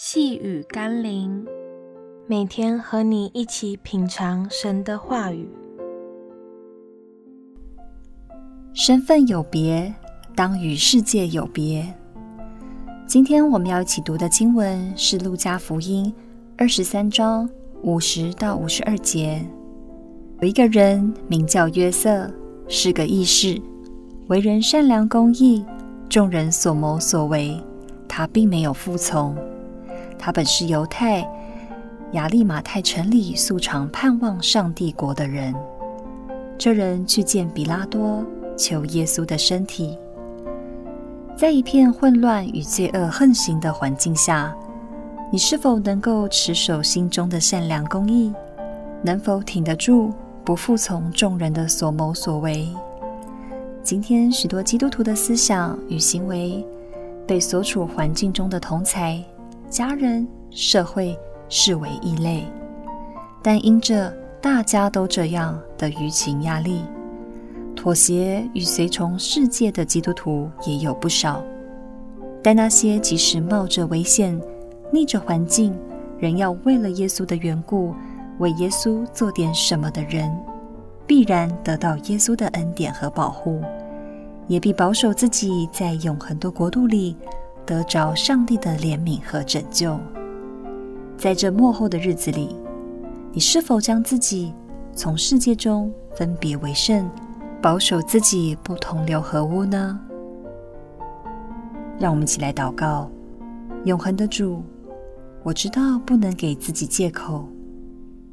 细雨甘霖，每天和你一起品尝神的话语。身份有别，当与世界有别。今天我们要一起读的经文是《路加福音》二十三章五十到五十二节。有一个人名叫约瑟，是个义士，为人善良公义，众人所谋所为，他并没有服从。他本是犹太亚利马太城里素常盼望上帝国的人。这人去见比拉多，求耶稣的身体。在一片混乱与罪恶横行的环境下，你是否能够持守心中的善良公义？能否挺得住，不服从众人的所谋所为？今天许多基督徒的思想与行为，被所处环境中的同侪。家人、社会视为异类，但因着大家都这样的舆情压力，妥协与随从世界的基督徒也有不少。但那些即使冒着危险、逆着环境，仍要为了耶稣的缘故，为耶稣做点什么的人，必然得到耶稣的恩典和保护，也必保守自己在永恒的国度里。得着上帝的怜悯和拯救，在这末后的日子里，你是否将自己从世界中分别为圣，保守自己不同流合污呢？让我们一起来祷告：永恒的主，我知道不能给自己借口，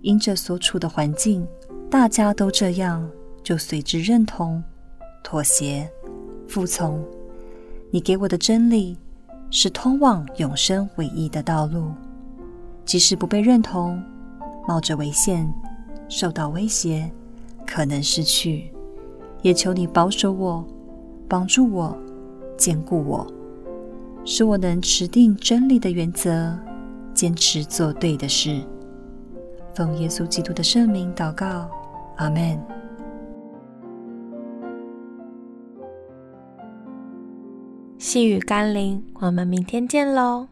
因着所处的环境，大家都这样，就随之认同、妥协、服从。你给我的真理。是通往永生唯一的道路，即使不被认同，冒着危险，受到威胁，可能失去，也求你保守我，帮助我，坚固我，使我能持定真理的原则，坚持做对的事。奉耶稣基督的圣名祷告，阿门。细雨甘霖，我们明天见喽。